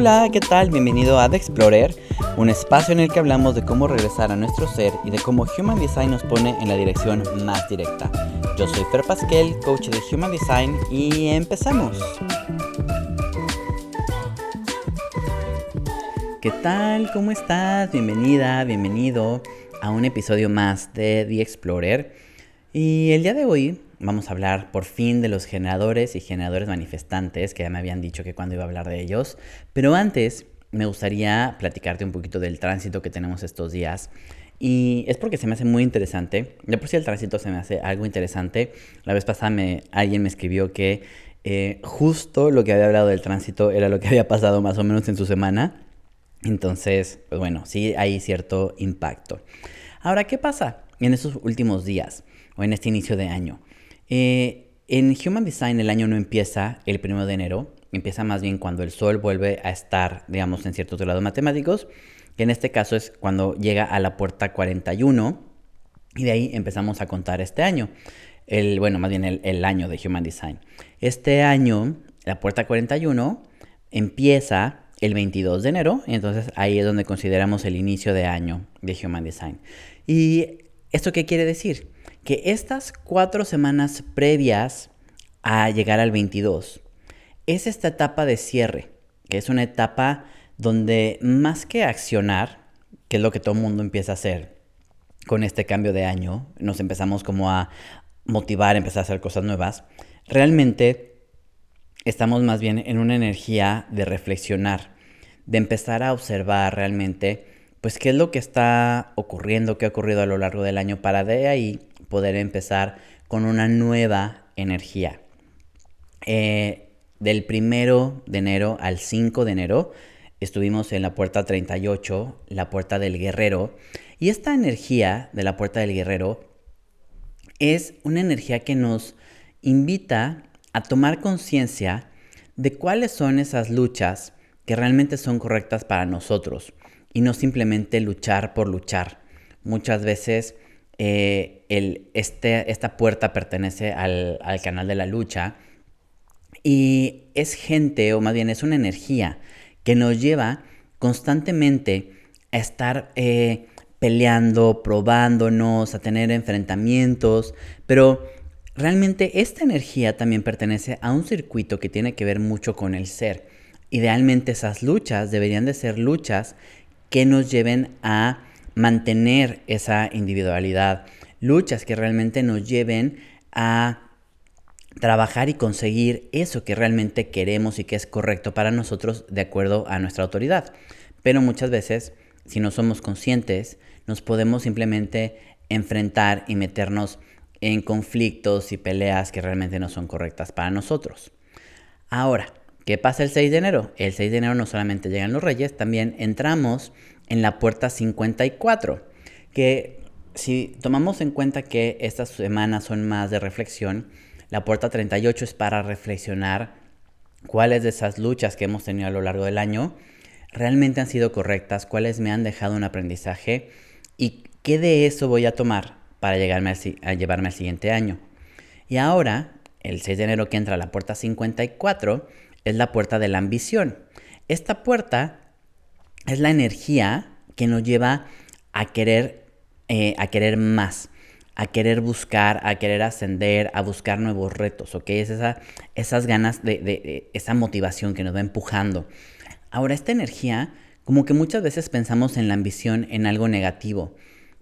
Hola, ¿qué tal? Bienvenido a The Explorer, un espacio en el que hablamos de cómo regresar a nuestro ser y de cómo Human Design nos pone en la dirección más directa. Yo soy Fer Pasquel, coach de Human Design, y empezamos. ¿Qué tal? ¿Cómo estás? Bienvenida, bienvenido a un episodio más de The Explorer. Y el día de hoy vamos a hablar por fin de los generadores y generadores manifestantes, que ya me habían dicho que cuando iba a hablar de ellos. Pero antes me gustaría platicarte un poquito del tránsito que tenemos estos días. Y es porque se me hace muy interesante. De por sí el tránsito se me hace algo interesante. La vez pasada me, alguien me escribió que eh, justo lo que había hablado del tránsito era lo que había pasado más o menos en su semana. Entonces, pues bueno, sí hay cierto impacto. Ahora, ¿qué pasa en estos últimos días o en este inicio de año? Eh, en Human Design el año no empieza el 1 de enero, empieza más bien cuando el Sol vuelve a estar, digamos, en ciertos grados matemáticos, que en este caso es cuando llega a la puerta 41, y de ahí empezamos a contar este año. El, bueno, más bien el, el año de Human Design. Este año, la puerta 41 empieza el 22 de enero, entonces ahí es donde consideramos el inicio de año de Human Design. ¿Y esto qué quiere decir? Que estas cuatro semanas previas a llegar al 22 es esta etapa de cierre, que es una etapa donde más que accionar, que es lo que todo el mundo empieza a hacer con este cambio de año, nos empezamos como a motivar, empezar a hacer cosas nuevas, realmente estamos más bien en una energía de reflexionar, de empezar a observar realmente, pues qué es lo que está ocurriendo, qué ha ocurrido a lo largo del año para de ahí poder empezar con una nueva energía. Eh, del primero de enero al 5 de enero estuvimos en la puerta 38, la puerta del guerrero, y esta energía de la puerta del guerrero es una energía que nos invita a tomar conciencia de cuáles son esas luchas que realmente son correctas para nosotros y no simplemente luchar por luchar. Muchas veces eh, el, este, esta puerta pertenece al, canal de la lucha y es gente, o más bien es una energía que nos lleva constantemente a estar eh, peleando, probándonos, a tener enfrentamientos, pero realmente esta energía también pertenece a un circuito que tiene que ver mucho con el ser. Idealmente esas luchas deberían de ser luchas que nos lleven a mantener esa individualidad, luchas que realmente nos lleven a trabajar y conseguir eso que realmente queremos y que es correcto para nosotros de acuerdo a nuestra autoridad. Pero muchas veces, si no somos conscientes, nos podemos simplemente enfrentar y meternos en conflictos y peleas que realmente no son correctas para nosotros. Ahora, ¿qué pasa el 6 de enero? El 6 de enero no solamente llegan los reyes, también entramos en la puerta 54, que si tomamos en cuenta que estas semanas son más de reflexión, la puerta 38 es para reflexionar cuáles de esas luchas que hemos tenido a lo largo del año realmente han sido correctas, cuáles me han dejado un aprendizaje y qué de eso voy a tomar para llegarme a llevarme al siguiente año. Y ahora, el 6 de enero que entra la puerta 54, es la puerta de la ambición. Esta puerta es la energía que nos lleva a querer, eh, a querer más, a querer buscar, a querer ascender, a buscar nuevos retos, ¿ok? Es esa, esas ganas de, de, esa motivación que nos va empujando. Ahora, esta energía, como que muchas veces pensamos en la ambición en algo negativo,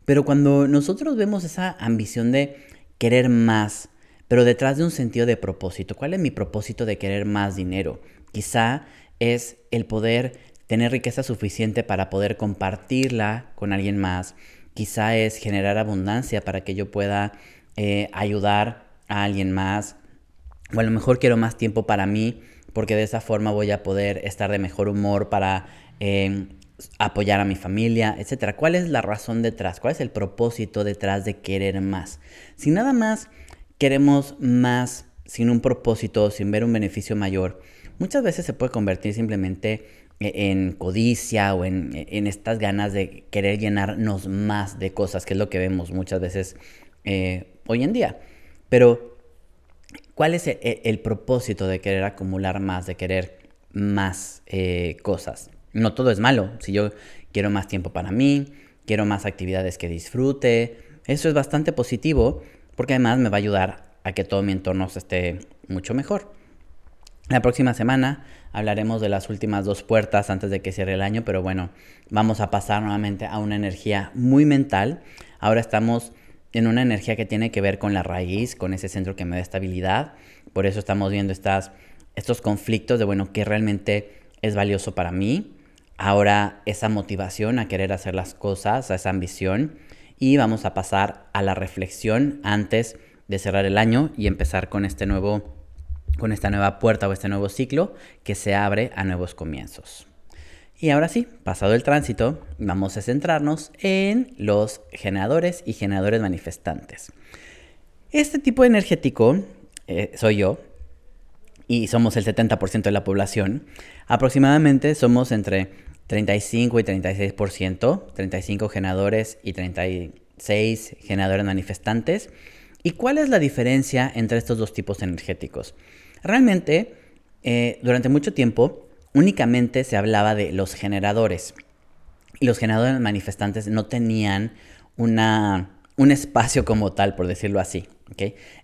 pero cuando nosotros vemos esa ambición de querer más, pero detrás de un sentido de propósito, ¿cuál es mi propósito de querer más dinero? Quizá es el poder tener riqueza suficiente para poder compartirla con alguien más. Quizá es generar abundancia para que yo pueda eh, ayudar a alguien más. O a lo mejor quiero más tiempo para mí porque de esa forma voy a poder estar de mejor humor para em, apoyar a mi familia, etc. ¿Cuál es la razón detrás? ¿Cuál es el propósito detrás de querer más? Si nada más queremos más sin un propósito, sin ver un beneficio mayor, muchas veces se puede convertir simplemente en codicia o en, estas ganas de querer llenarnos más de cosas, que es lo que vemos muchas veces eh, hoy en día. Pero, ¿cuál es el, propósito de querer acumular más, de querer más eh, cosas. No todo es malo. Si yo quiero más tiempo para mí, quiero más actividades que disfrute, eso es bastante positivo porque además me va a ayudar a que todo mi entorno esté mucho mejor. La próxima semana hablaremos de las últimas dos puertas antes de que cierre el año, pero bueno, vamos a pasar nuevamente a una energía muy mental. Ahora estamos en una energía que tiene que ver con la raíz, con ese centro que me da estabilidad. Por eso estamos viendo estas, estos conflictos de, bueno, qué realmente es valioso para mí. Ahora esa motivación a querer hacer las cosas, a esa ambición. Y vamos a pasar a la reflexión antes de cerrar el año y empezar con este nuevo con esta nueva puerta o este nuevo ciclo que se abre a nuevos comienzos. Y ahora sí, pasado el tránsito, vamos a centrarnos en los generadores y generadores manifestantes. Este tipo energético eh, soy yo y somos el 70% de la población. Aproximadamente somos entre 35 y 36%, 35 generadores y 36 generadores manifestantes. ¿Y cuál es la diferencia entre estos dos tipos energéticos? Realmente, eh, durante mucho tiempo, únicamente se hablaba de los generadores. Y los generadores manifestantes no tenían una, un espacio como tal, por decirlo así.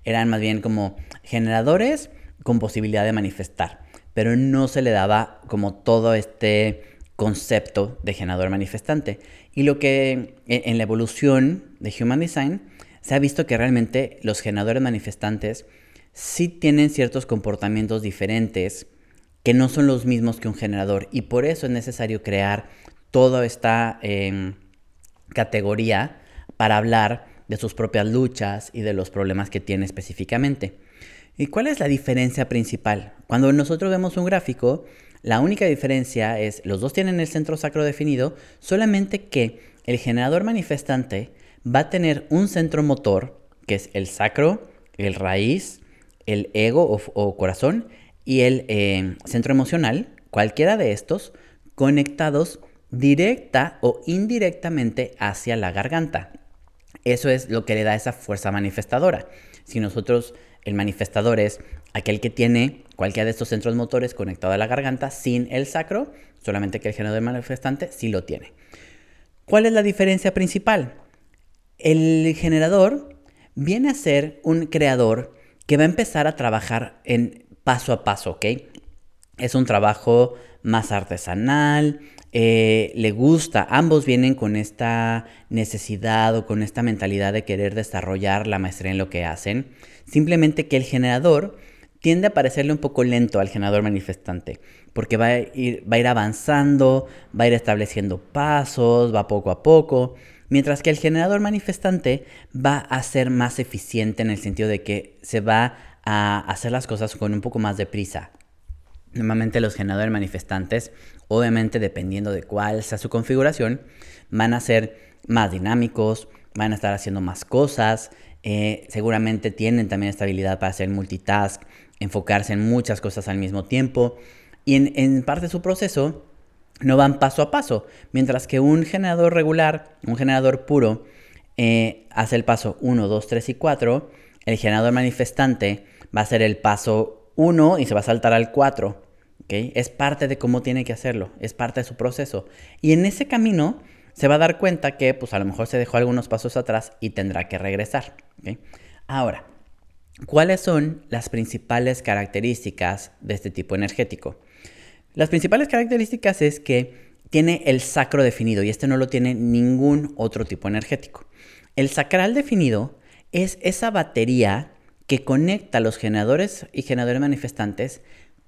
Eran más bien como generadores con posibilidad de manifestar. Pero no se le daba como todo este concepto de generador manifestante. Y lo que en la evolución de Human Design se ha visto que realmente los generadores manifestantes sí tienen ciertos comportamientos diferentes que no son los mismos que un generador y por eso es necesario crear toda esta em, categoría para hablar de sus propias luchas y de los problemas que tiene específicamente. ¿Y cuál es la diferencia principal? Cuando nosotros vemos un gráfico, la única diferencia es los dos tienen el centro sacro definido, solamente que el generador manifestante va a tener un centro motor, que es el sacro, el raíz el ego o, corazón y el eh, centro emocional, cualquiera de estos, conectados directa o indirectamente hacia la garganta. Eso es lo que le da esa fuerza manifestadora. Si nosotros, el manifestador es aquel que tiene cualquiera de estos centros motores conectado a la garganta sin el sacro, solamente que el generador manifestante sí lo tiene. ¿Cuál es la diferencia principal? El generador viene a ser un creador que va a empezar a trabajar en paso a paso, ¿ok? Es un trabajo más artesanal, eh, le gusta, ambos vienen con esta necesidad o con esta mentalidad de querer desarrollar la maestría en lo que hacen. Simplemente que el generador tiende a parecerle un poco lento al generador manifestante, porque va a ir, va a ir avanzando, va a ir estableciendo pasos, va poco a poco. Mientras que el generador manifestante va a ser más eficiente en el sentido de que se va a hacer las cosas con un poco más de prisa. Normalmente los generadores manifestantes, obviamente dependiendo de cuál sea su configuración, van a ser más dinámicos, van a estar haciendo más cosas, eh, seguramente tienen también estabilidad para hacer multitask, enfocarse en muchas cosas al mismo tiempo. Y en, en parte de su proceso no van paso a paso, mientras que un generador regular, un generador puro, eh, hace el paso 1, 2, 3 y 4, el generador manifestante va a hacer el paso 1 y se va a saltar al 4. Es parte de cómo tiene que hacerlo, es parte de su proceso. Y en ese camino se va a dar cuenta que pues a lo mejor se dejó algunos pasos atrás y tendrá que regresar. Ahora, ¿cuáles son las principales características de este tipo energético? Las principales características es que tiene el sacro definido y este no lo tiene ningún otro tipo energético. El sacral definido es esa batería que conecta los generadores y generadores manifestantes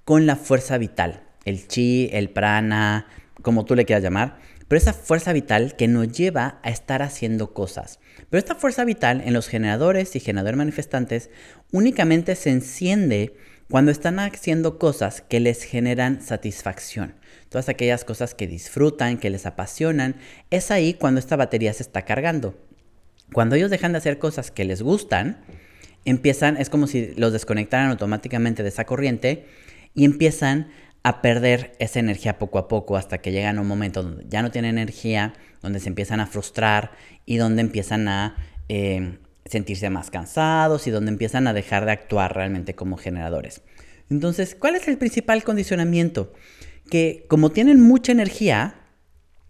con la fuerza vital, el chi, el prana, como tú le quieras llamar, pero esa fuerza vital que nos lleva a estar haciendo cosas. Pero esta fuerza vital en los generadores y generadores manifestantes únicamente se enciende cuando están haciendo cosas que les generan satisfacción, todas aquellas cosas que disfrutan, que les apasionan, es ahí cuando esta batería se está cargando. Cuando ellos dejan de hacer cosas que les gustan, empiezan, es como si los desconectaran automáticamente de esa corriente y empiezan a perder esa energía poco a poco hasta que llegan a un momento donde ya no tienen energía, donde se empiezan a frustrar y donde empiezan a eh, sentirse más cansados y donde empiezan a dejar de actuar realmente como generadores. Entonces, ¿cuál es el principal condicionamiento? Que como tienen mucha energía,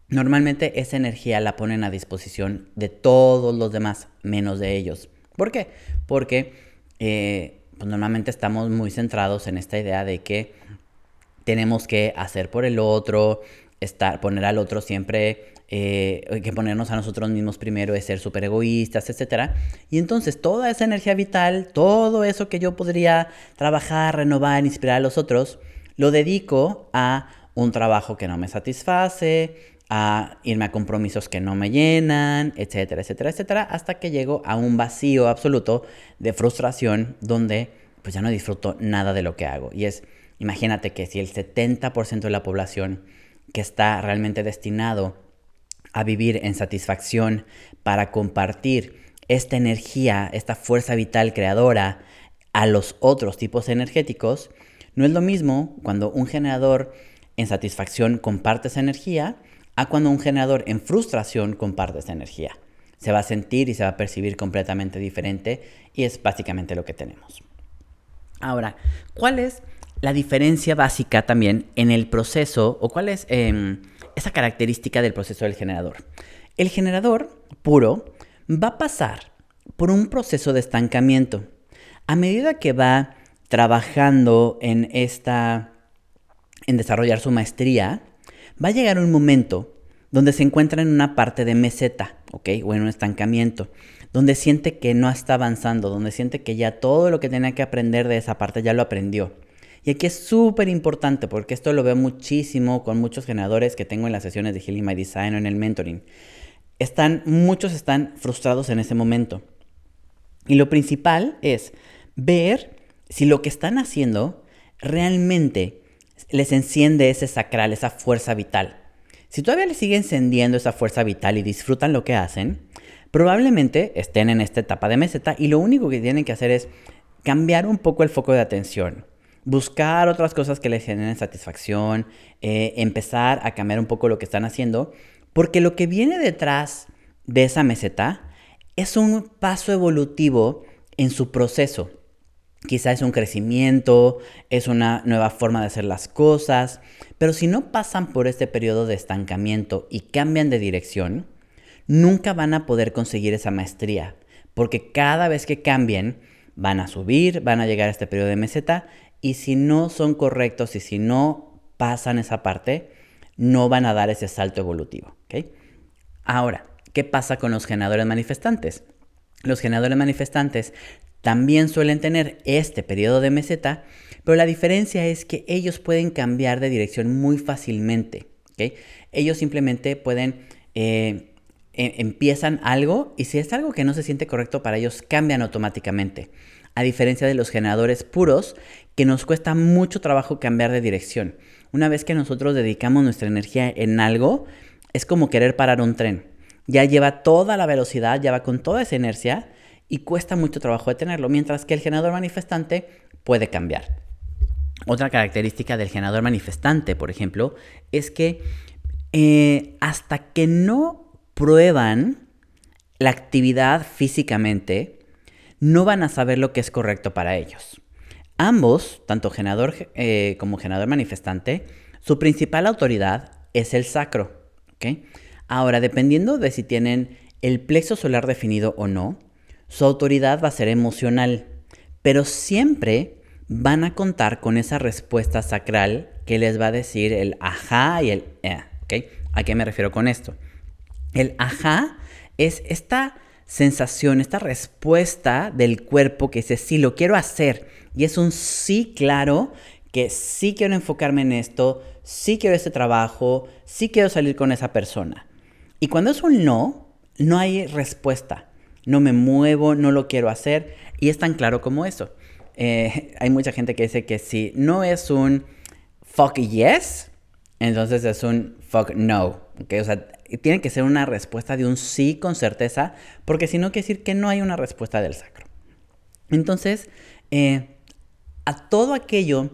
normalmente esa energía la ponen a disposición de todos los demás, menos de ellos. ¿Por qué? Porque eh, pues normalmente estamos muy centrados en esta idea de que tenemos que hacer por el otro, estar, poner al otro siempre, eh, que ponernos a nosotros mismos primero es ser súper egoístas, etc. Y entonces toda esa energía vital, todo eso que yo podría trabajar, renovar, inspirar a los otros, lo dedico a un trabajo que no me satisface, a irme a compromisos que no me llenan, etcétera, etcétera, etcétera, hasta que llego a un vacío absoluto de frustración donde pues ya no disfruto nada de lo que hago. Y es, imagínate que si el 70% de la población que está realmente destinado a vivir en satisfacción para compartir esta energía, esta fuerza vital creadora a los otros tipos energéticos, no es lo mismo cuando un generador en satisfacción comparte esa energía a cuando un generador en frustración comparte esa energía. Se va a sentir y se va a percibir completamente diferente y es básicamente lo que tenemos. Ahora, ¿cuál es la diferencia básica también en el proceso o cuál es em, esa característica del proceso del generador? El generador puro va a pasar por un proceso de estancamiento. A medida que va trabajando en esta en desarrollar su maestría, va a llegar un momento donde se encuentra en una parte de meseta, ¿ok? O en un estancamiento, donde siente que no está avanzando, donde siente que ya todo lo que tenía que aprender de esa parte ya lo aprendió. Y aquí es súper importante porque esto lo veo muchísimo con muchos generadores que tengo en las sesiones de Healing My Design o en el mentoring. Están, muchos están frustrados en ese momento. Y lo principal es ver si lo que están haciendo realmente les enciende ese sacral, esa fuerza vital. Si todavía les sigue encendiendo esa fuerza vital y disfrutan lo que hacen, probablemente estén en esta etapa de meseta y lo único que tienen que hacer es cambiar un poco el foco de atención, buscar otras cosas que les generen satisfacción, eh, empezar a cambiar un poco lo que están haciendo, porque lo que viene detrás de esa meseta es un paso evolutivo en su proceso. Quizá es un crecimiento, es una nueva forma de hacer las cosas, pero si no pasan por este periodo de estancamiento y cambian de dirección, nunca van a poder conseguir esa maestría, porque cada vez que cambien, van a subir, van a llegar a este periodo de meseta, y si no son correctos y si no pasan esa parte, no van a dar ese salto evolutivo. Ahora, ¿qué pasa con los generadores manifestantes? Los generadores manifestantes también suelen tener este periodo de meseta, pero la diferencia es que ellos pueden cambiar de dirección muy fácilmente. Ellos simplemente pueden, eh, e, empiezan algo y si es algo que no se siente correcto para ellos, cambian automáticamente. A diferencia de los generadores puros, que nos cuesta mucho trabajo cambiar de dirección. Una vez que nosotros dedicamos nuestra energía en algo, es como querer parar un tren. Ya lleva toda la velocidad, ya va con toda esa inercia y cuesta mucho trabajo detenerlo, mientras que el generador manifestante puede cambiar. Otra característica del generador manifestante, por ejemplo, es que eh, hasta que no prueban la actividad físicamente, no van a saber lo que es correcto para ellos. Ambos, tanto generador eh, como generador manifestante, su principal autoridad es el sacro. Ahora, dependiendo de si tienen el plexo solar definido o no, su autoridad va a ser emocional, pero siempre van a contar con esa respuesta sacral que les va a decir el ajá y el eh, ¿A qué me refiero con esto? El ajá es esta sensación, esta respuesta del cuerpo que dice, sí, lo quiero hacer. Y es un sí claro, que sí quiero enfocarme en esto, sí quiero este trabajo, sí quiero salir con esa persona. Y cuando es un no, no hay respuesta no me muevo, no lo quiero hacer. Y es tan claro como eso. Eh, hay mucha gente que dice que si no es un fuck yes, entonces es un fuck no. ¿okay? Tiene que ser una respuesta de un sí con certeza, porque si no quiere decir que no hay una respuesta del sacro. Entonces, eh, a todo aquello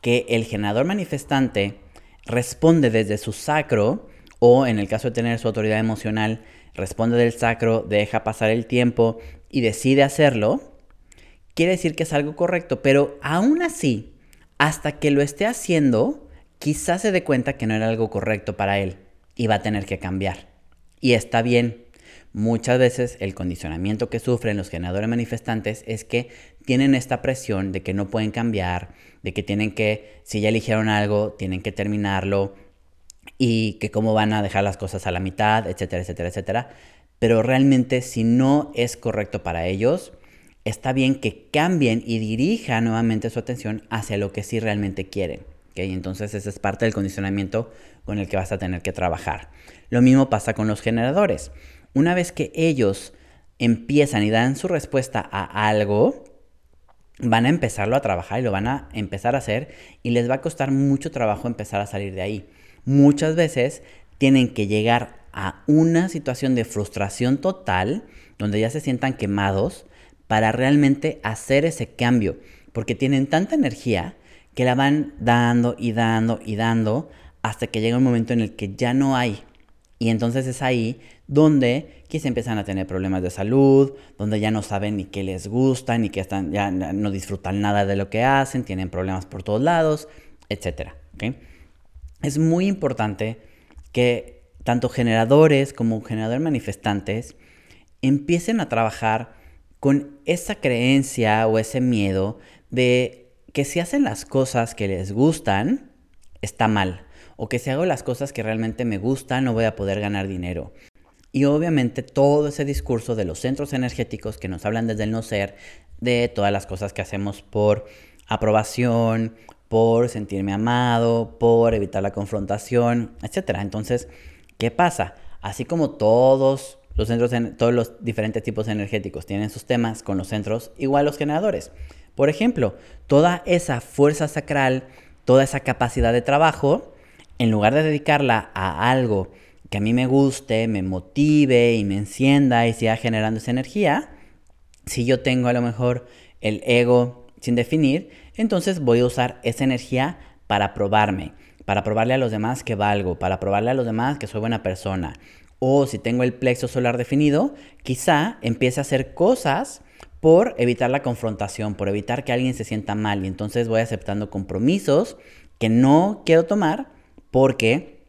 que el generador manifestante responde desde su sacro, o en el caso de tener su autoridad emocional, responde del sacro, deja pasar el tiempo y decide hacerlo, quiere decir que es algo correcto, pero aún así, hasta que lo esté haciendo, quizás se dé cuenta que no era algo correcto para él y va a tener que cambiar. Y está bien. Muchas veces el condicionamiento que sufren los generadores manifestantes es que tienen esta presión de que no pueden cambiar, de que tienen que, si ya eligieron algo, tienen que terminarlo y que cómo van a dejar las cosas a la mitad, etcétera, etcétera, etcétera. Pero realmente si no es correcto para ellos, está bien que cambien y dirijan nuevamente su atención hacia lo que sí realmente quieren. Entonces ese es parte del condicionamiento con el que vas a tener que trabajar. Lo mismo pasa con los generadores. Una vez que ellos empiezan y dan su respuesta a algo, van a empezarlo a trabajar y lo van a empezar a hacer y les va a costar mucho trabajo empezar a salir de ahí. Muchas veces tienen que llegar a una situación de frustración total donde ya se sientan quemados para realmente hacer ese cambio, porque tienen tanta energía que la van dando y dando y dando hasta que llega un momento en el que ya no hay. Y entonces es ahí donde quizá empiezan a tener problemas de salud, donde ya no saben ni qué les gusta, ni que están, ya no disfrutan nada de lo que hacen, tienen problemas por todos lados, etc. Es muy importante que tanto generadores como generadores manifestantes empiecen a trabajar con esa creencia o ese miedo de que si hacen las cosas que les gustan, está mal. O que si hago las cosas que realmente me gustan, no voy a poder ganar dinero. Y obviamente todo ese discurso de los centros energéticos que nos hablan desde el no ser, de todas las cosas que hacemos por aprobación, por sentirme amado, por evitar la confrontación, etc. Entonces, ¿qué pasa? Así como todos los centros, todos los diferentes tipos energéticos tienen sus temas con los centros, igual los generadores. Por ejemplo, toda esa fuerza sacral, toda esa capacidad de trabajo, en lugar de dedicarla a algo que a mí me guste, me motive y me encienda y siga generando esa energía, si yo tengo a lo mejor el ego sin definir, entonces voy a usar esa energía para probarme, para probarle a los demás que valgo, para probarle a los demás que soy buena persona, o si tengo el plexo solar definido, quizá empiece a hacer cosas por evitar la confrontación, por evitar que alguien se sienta mal. Y entonces voy aceptando compromisos que no quiero tomar porque,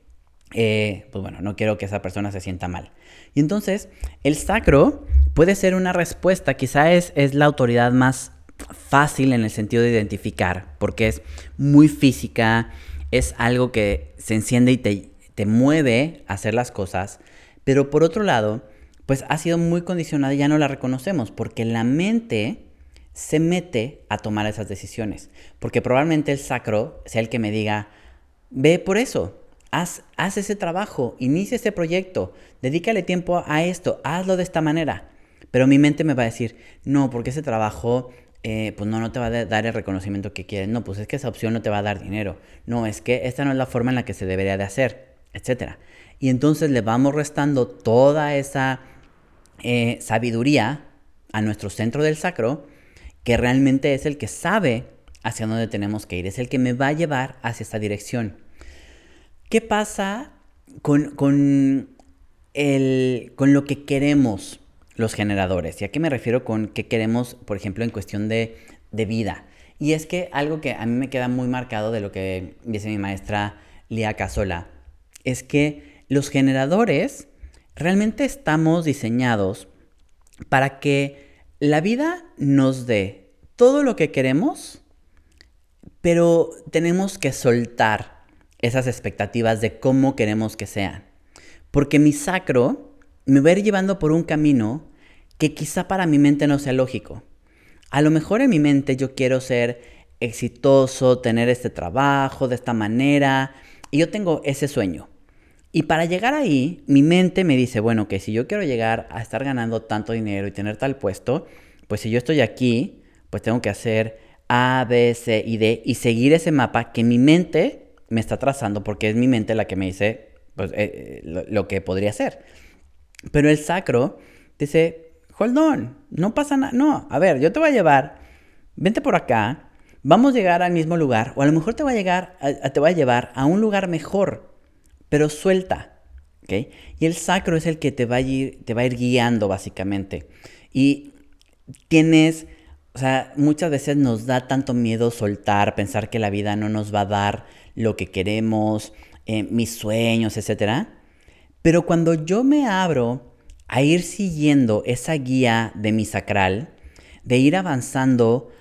eh, pues bueno, no quiero que esa persona se sienta mal. Y entonces el sacro puede ser una respuesta, quizá es, es la autoridad más fácil en el sentido de identificar, porque es muy física, es algo que se enciende y te, te mueve a hacer las cosas, pero por otro lado, pues ha sido muy condicionada y ya no la reconocemos porque la mente se mete a tomar esas decisiones. Porque probablemente el sacro sea el que me diga, ve por eso, haz, haz ese trabajo, inicia ese proyecto, dedícale tiempo a esto, hazlo de esta manera. Pero mi mente me va a decir, no, porque ese trabajo eh, pues no, no te va a dar el reconocimiento que quieres. No, pues es que esa opción no te va a dar dinero. No, es que esta no es la forma en la que se debería de hacer, etc. Y entonces le vamos restando toda esa eh, sabiduría a nuestro centro del sacro, que realmente es el que sabe hacia dónde tenemos que ir, es el que me va a llevar hacia esta dirección. ¿Qué pasa con, con, el, con lo que queremos los generadores? ¿Y a qué me refiero con qué queremos, por ejemplo, en cuestión de, de vida? Y es que algo que a mí me queda muy marcado de lo que dice mi maestra Lia Casola, es que los generadores realmente estamos diseñados para que la vida nos dé todo lo que queremos, pero tenemos que soltar esas expectativas de cómo queremos que sean. Porque mi sacro me va a ir llevando por un camino que quizá para mi mente no sea lógico. A lo mejor en mi mente yo quiero ser exitoso, tener este trabajo de esta manera, y yo tengo ese sueño. Y para llegar ahí, mi mente me dice, bueno, que si yo quiero llegar a estar ganando tanto dinero y tener tal puesto, pues si yo estoy aquí, pues tengo que hacer A, B, C y D y seguir ese mapa que mi mente me está trazando porque es mi mente la que me dice pues, eh, eh, lo, que podría ser. Pero el sacro dice, hold on, no pasa nada, no, a ver, yo te voy a llevar, vente por acá, vamos a llegar al mismo lugar o a lo mejor te voy a, llegar, te voy a llevar a un lugar mejor pero suelta. ¿okay? Y el sacro es el que te va, a ir, te va a ir guiando básicamente. Y tienes O sea, muchas veces nos da tanto miedo soltar, pensar que la vida no nos va a dar lo que queremos, eh, mis sueños, etc. Pero cuando yo me abro a ir siguiendo esa guía de mi sacral, de ir avanzando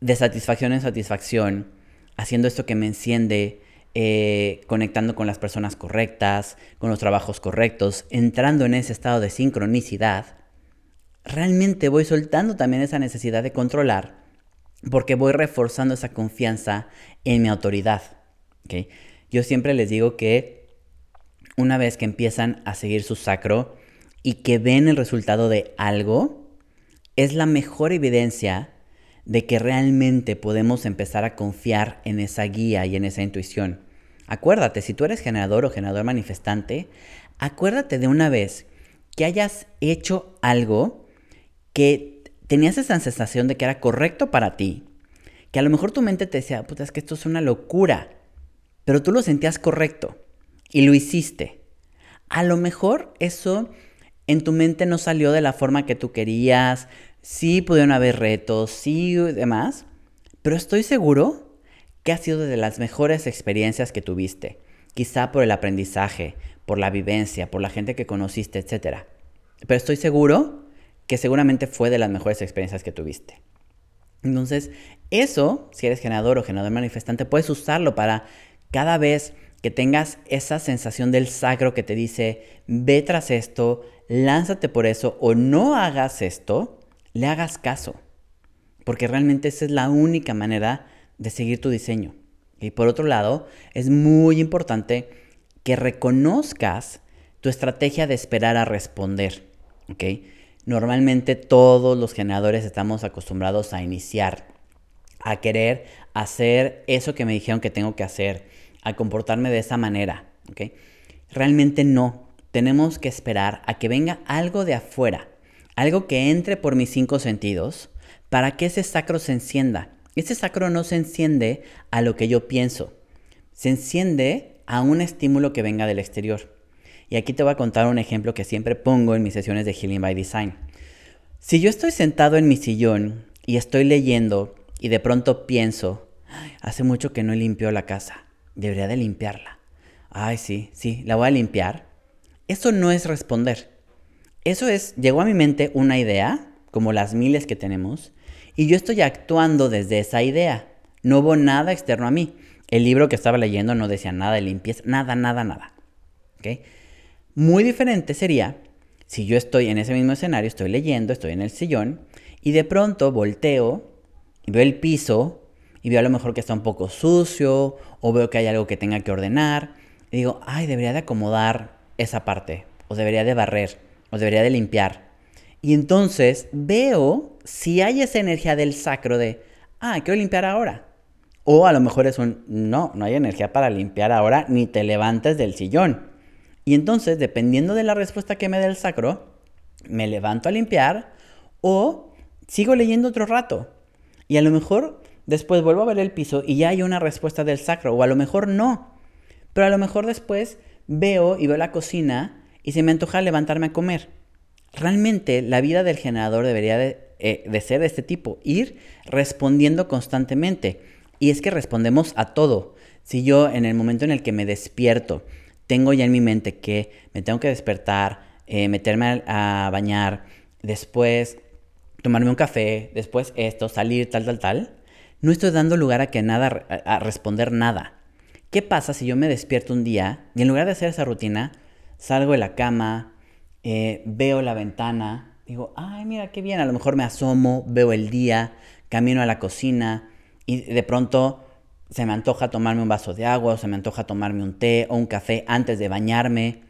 de satisfacción en satisfacción, haciendo esto que me enciende, eh, conectando con las personas correctas, con los trabajos correctos, entrando en ese estado de sincronicidad, realmente voy soltando también esa necesidad de controlar porque voy reforzando esa confianza en mi autoridad. Yo siempre les digo que una vez que empiezan a seguir su sacro y que ven el resultado de algo, es la mejor evidencia de que realmente podemos empezar a confiar en esa guía y en esa intuición. Acuérdate, si tú eres generador o generador manifestante, acuérdate de una vez que hayas hecho algo que tenías esa sensación de que era correcto para ti, que a lo mejor tu mente te decía, puta, es que esto es una locura, pero tú lo sentías correcto y lo hiciste. A lo mejor eso en tu mente no salió de la forma que tú querías, sí pudieron haber retos, sí demás, pero estoy seguro que ha sido de las mejores experiencias que tuviste, quizá por el aprendizaje, por la vivencia, por la gente que conociste, etc. Pero estoy seguro que seguramente fue de las mejores experiencias que tuviste. Entonces, eso, si eres generador o generador manifestante, puedes usarlo para cada vez que tengas esa sensación del sacro que te dice, ve tras esto, lánzate por eso o no hagas esto, le hagas caso. Porque realmente esa es la única manera de seguir tu diseño. Y por otro lado, es muy importante que reconozcas tu estrategia de esperar a responder. Normalmente todos los generadores estamos acostumbrados a iniciar, a querer hacer eso que me dijeron que tengo que hacer, a comportarme de esa manera. Realmente no. Tenemos que esperar a que venga algo de afuera, algo que entre por mis cinco sentidos, para que ese sacro se encienda. Ese sacro no se enciende a lo que yo pienso, se enciende a un estímulo que venga del exterior. Y aquí te voy a contar un ejemplo que siempre pongo en mis sesiones de Healing by Design. Si yo estoy sentado en mi sillón y estoy leyendo y de pronto pienso, hace mucho que no he limpiado la casa, debería de limpiarla. Ay, sí, sí, la voy a limpiar. Eso no es responder. Eso es, llegó a mi mente una idea, como las miles que tenemos, y yo estoy actuando desde esa idea. No hubo nada externo a mí. El libro que estaba leyendo no decía nada de limpieza, nada, nada, nada. ¿Okay? Muy diferente sería si yo estoy en ese mismo escenario, estoy leyendo, estoy en el sillón y de pronto volteo y veo el piso y veo a lo mejor que está un poco sucio o veo que hay algo que tenga que ordenar y digo, ay, debería de acomodar esa parte o debería de barrer o debería de limpiar. Y entonces veo si hay esa energía del sacro de, ah, quiero limpiar ahora. O a lo mejor es un, no, no hay energía para limpiar ahora, ni te levantes del sillón. Y entonces, dependiendo de la respuesta que me dé el sacro, me levanto a limpiar o sigo leyendo otro rato. Y a lo mejor después vuelvo a ver el piso y ya hay una respuesta del sacro, o a lo mejor no. Pero a lo mejor después veo y veo la cocina y se me antoja levantarme a comer. Realmente la vida del generador debería de, eh, de ser de este tipo, ir respondiendo constantemente. Y es que respondemos a todo. Si yo en el momento en el que me despierto, tengo ya en mi mente que me tengo que despertar, eh, meterme a, bañar, después tomarme un café, después esto, salir, tal, tal, tal, no estoy dando lugar a que nada, a, responder nada. ¿Qué pasa si yo me despierto un día y en lugar de hacer esa rutina, salgo de la cama, eh, veo la ventana, digo, ay, mira qué bien, a lo mejor me asomo, veo el día, camino a la cocina y de pronto se me antoja tomarme un vaso de agua o se me antoja tomarme un té o un café antes de bañarme.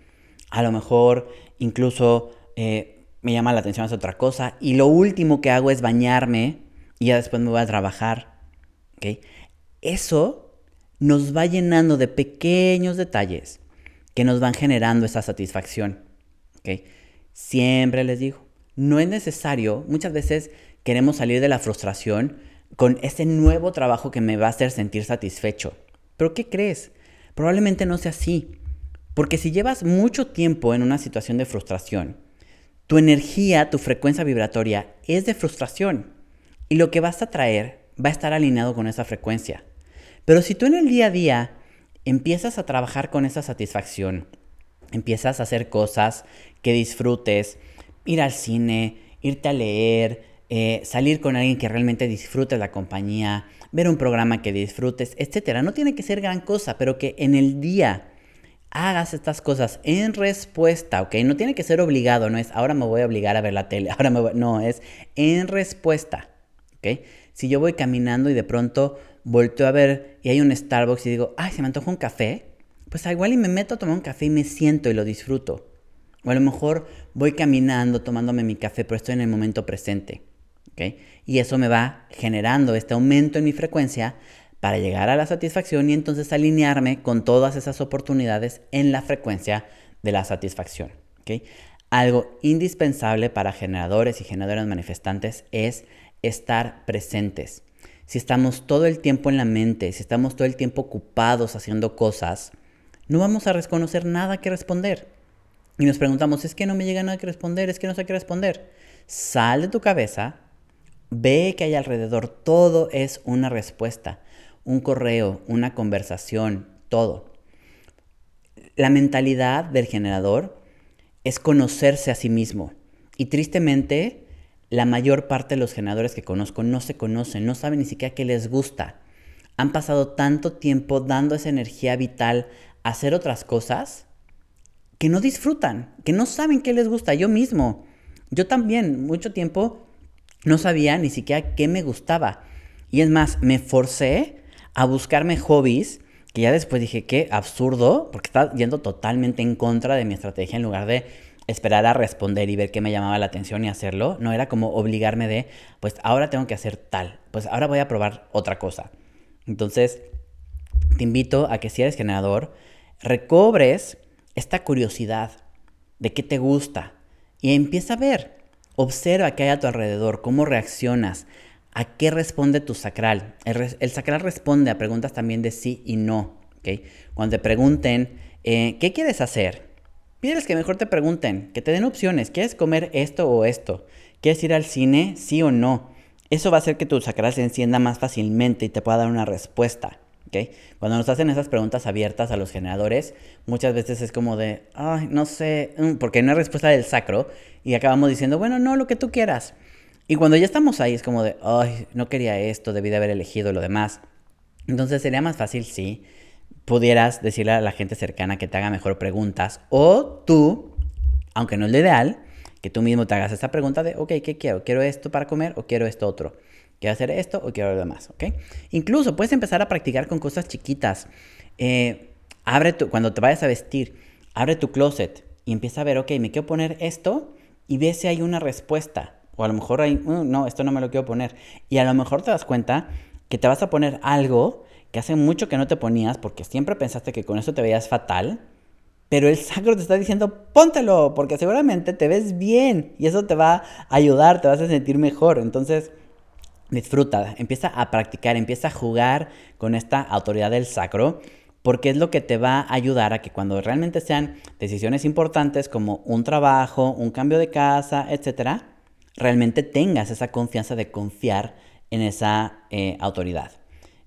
A lo mejor incluso eh, me llama la atención hacer otra cosa. Y lo último que hago es bañarme y ya después me voy a trabajar. Eso nos va llenando de pequeños detalles que nos van generando esa satisfacción. Siempre les digo, no es necesario, muchas veces queremos salir de la frustración con ese nuevo trabajo que me va a hacer sentir satisfecho. Pero ¿qué crees? Probablemente no sea así. Porque si llevas mucho tiempo en una situación de frustración, tu energía, tu frecuencia vibratoria es de frustración. y lo que vas a traer va a estar alineado con esa frecuencia. Pero si tú en el día a día empiezas a trabajar con esa satisfacción, empiezas a hacer cosas que disfrutes, ir al cine, irte a leer, eh, salir con alguien que realmente disfrute la compañía, ver un programa que disfrutes, etc. No tiene que ser gran cosa, pero que en el día hagas estas cosas en respuesta, ¿ok? No tiene que ser obligado, no es ahora me voy a obligar a ver la tele, ahora me voy, no, es en respuesta, ¿ok? Si yo voy caminando y de pronto volteo a ver y hay un Starbucks y digo, ay, se me antoja un café, pues igual y me meto a tomar un café y me siento y lo disfruto. O a lo mejor voy caminando tomándome mi café, pero estoy en el momento presente. ¿okay? Y eso me va generando este aumento en mi frecuencia para llegar a la satisfacción y entonces alinearme con todas esas oportunidades en la frecuencia de la satisfacción. ¿okay? Algo indispensable para generadores y generadores manifestantes es estar presentes. Si estamos todo el tiempo en la mente, si estamos todo el tiempo ocupados haciendo cosas, no vamos a reconocer nada que responder. Y nos preguntamos, es que no me llega nada que responder, es que no sé qué responder. Sal de tu cabeza, ve que hay alrededor, todo es una respuesta, un correo, una conversación, todo. La mentalidad del generador es conocerse a sí mismo. Y tristemente, la mayor parte de los generadores que conozco no se conocen, no saben ni siquiera qué les gusta. Han pasado tanto tiempo dando esa energía vital hacer otras cosas que no disfrutan, que no saben qué les gusta. Yo mismo, yo también, mucho tiempo no sabía ni siquiera qué me gustaba. Y es más, me forcé a buscarme hobbies que ya después dije, qué absurdo, porque estaba yendo totalmente en contra de mi estrategia en lugar de esperar a responder y ver qué me llamaba la atención y hacerlo. No era como obligarme de, pues ahora tengo que hacer tal, pues ahora voy a probar otra cosa. Entonces, te invito a que si eres generador, recobres esta curiosidad de qué te gusta y empieza a ver, observa qué hay a tu alrededor, cómo reaccionas, a qué responde tu sacral. El, sacral responde a preguntas también de sí y no. ¿okay? Cuando te pregunten, eh, ¿qué quieres hacer? Pídeles que mejor te pregunten, que te den opciones. ¿Quieres comer esto o esto? ¿Quieres ir al cine? Sí o no. Eso va a hacer que tu sacral se encienda más fácilmente y te pueda dar una respuesta. Cuando nos hacen esas preguntas abiertas a los generadores, muchas veces es como de, ay, no sé, mm", porque no hay respuesta del sacro y acabamos diciendo, bueno, no, lo que tú quieras. Y cuando ya estamos ahí es como de, ay, no quería esto, debí de haber elegido lo demás. Entonces sería más fácil si pudieras decirle a la gente cercana que te haga mejor preguntas o tú, aunque no es lo ideal, que tú mismo te hagas esa pregunta de, ok, ¿qué quiero? ¿Quiero esto para comer o quiero esto otro? Quiero hacer esto o quiero lo demás, ¿ok? Incluso puedes empezar a practicar con cosas chiquitas. Eh, abre tu, cuando te vayas a vestir, abre tu closet y empieza a ver, ok, me quiero poner esto y ve si hay una respuesta. O a lo mejor hay, uh, no, esto no me lo quiero poner. Y a lo mejor te das cuenta que te vas a poner algo que hace mucho que no te ponías porque siempre pensaste que con eso te veías fatal. Pero el sacro te está diciendo, póntelo, porque seguramente te ves bien y eso te va a ayudar, te vas a sentir mejor. Entonces, disfruta, empieza a practicar, empieza a jugar con esta autoridad del sacro, porque es lo que te va a ayudar a que cuando realmente sean decisiones importantes como un trabajo, un cambio de casa, etcétera, realmente tengas esa confianza de confiar en esa eh, autoridad.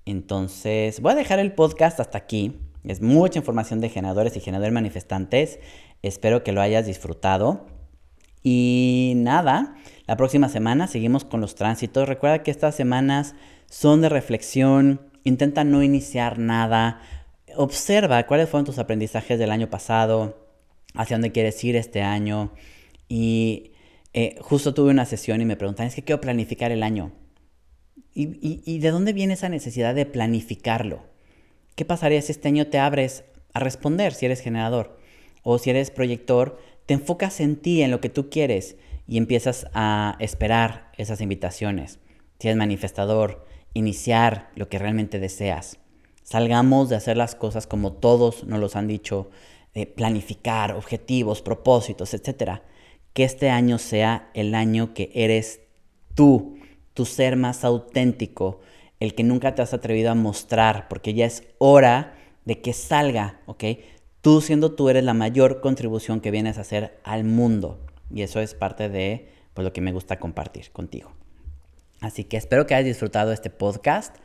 Entonces, voy a dejar el podcast hasta aquí. Es mucha información de generadores y generadores manifestantes. Espero que lo hayas disfrutado. Y nada, la próxima semana seguimos con los tránsitos. Recuerda que estas semanas son de reflexión. Intenta no iniciar nada. Observa cuáles fueron tus aprendizajes del año pasado, hacia dónde quieres ir este año. Y eh, justo tuve una sesión y me preguntaban, es que quiero planificar el año. ¿Y, ¿Y de dónde viene esa necesidad de planificarlo? ¿Qué pasaría si este año te abres a responder si eres generador? O si eres proyector, te enfocas en ti, en lo que tú quieres y empiezas a esperar esas invitaciones. Si eres manifestador, iniciar lo que realmente deseas. Salgamos de hacer las cosas como todos nos los han dicho, planificar objetivos, propósitos, etc. Que este año sea el año que eres tú, tu ser más auténtico, el que nunca te has atrevido a mostrar, porque ya es hora de que salga, ¿ok? Tú siendo tú eres la mayor contribución que vienes a hacer al mundo. Y eso es parte de pues, lo que me gusta compartir contigo. Así que espero que hayas disfrutado este podcast.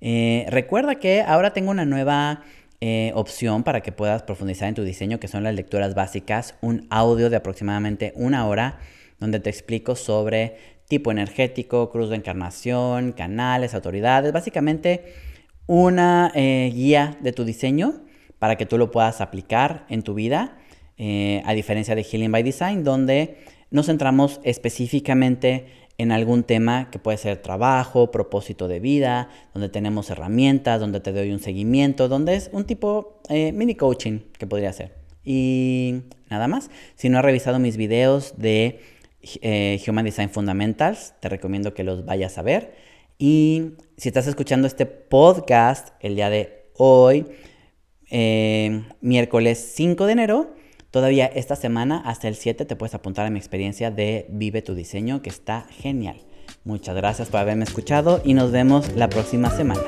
Eh, recuerda que ahora tengo una nueva eh, opción para que puedas profundizar en tu diseño, que son las lecturas básicas, un audio de aproximadamente una hora donde te explico sobre tipo energético, cruz de encarnación, canales, autoridades, básicamente una eh, guía de tu diseño para que tú lo puedas aplicar en tu vida, a diferencia de Healing by Design, donde nos centramos específicamente en algún tema que puede ser trabajo, propósito de vida, donde tenemos herramientas, donde te doy un seguimiento, donde es un tipo eh, mini coaching que podría ser. Y nada más, si no has revisado mis videos de eh, Human Design Fundamentals, te recomiendo que los vayas a ver. Y si estás escuchando este podcast el día de hoy, eh, miércoles 5 de enero, Todavía esta semana, hasta el 7, te puedes apuntar a mi experiencia de Vive tu diseño, que está genial. Muchas gracias por haberme escuchado y nos vemos la próxima semana.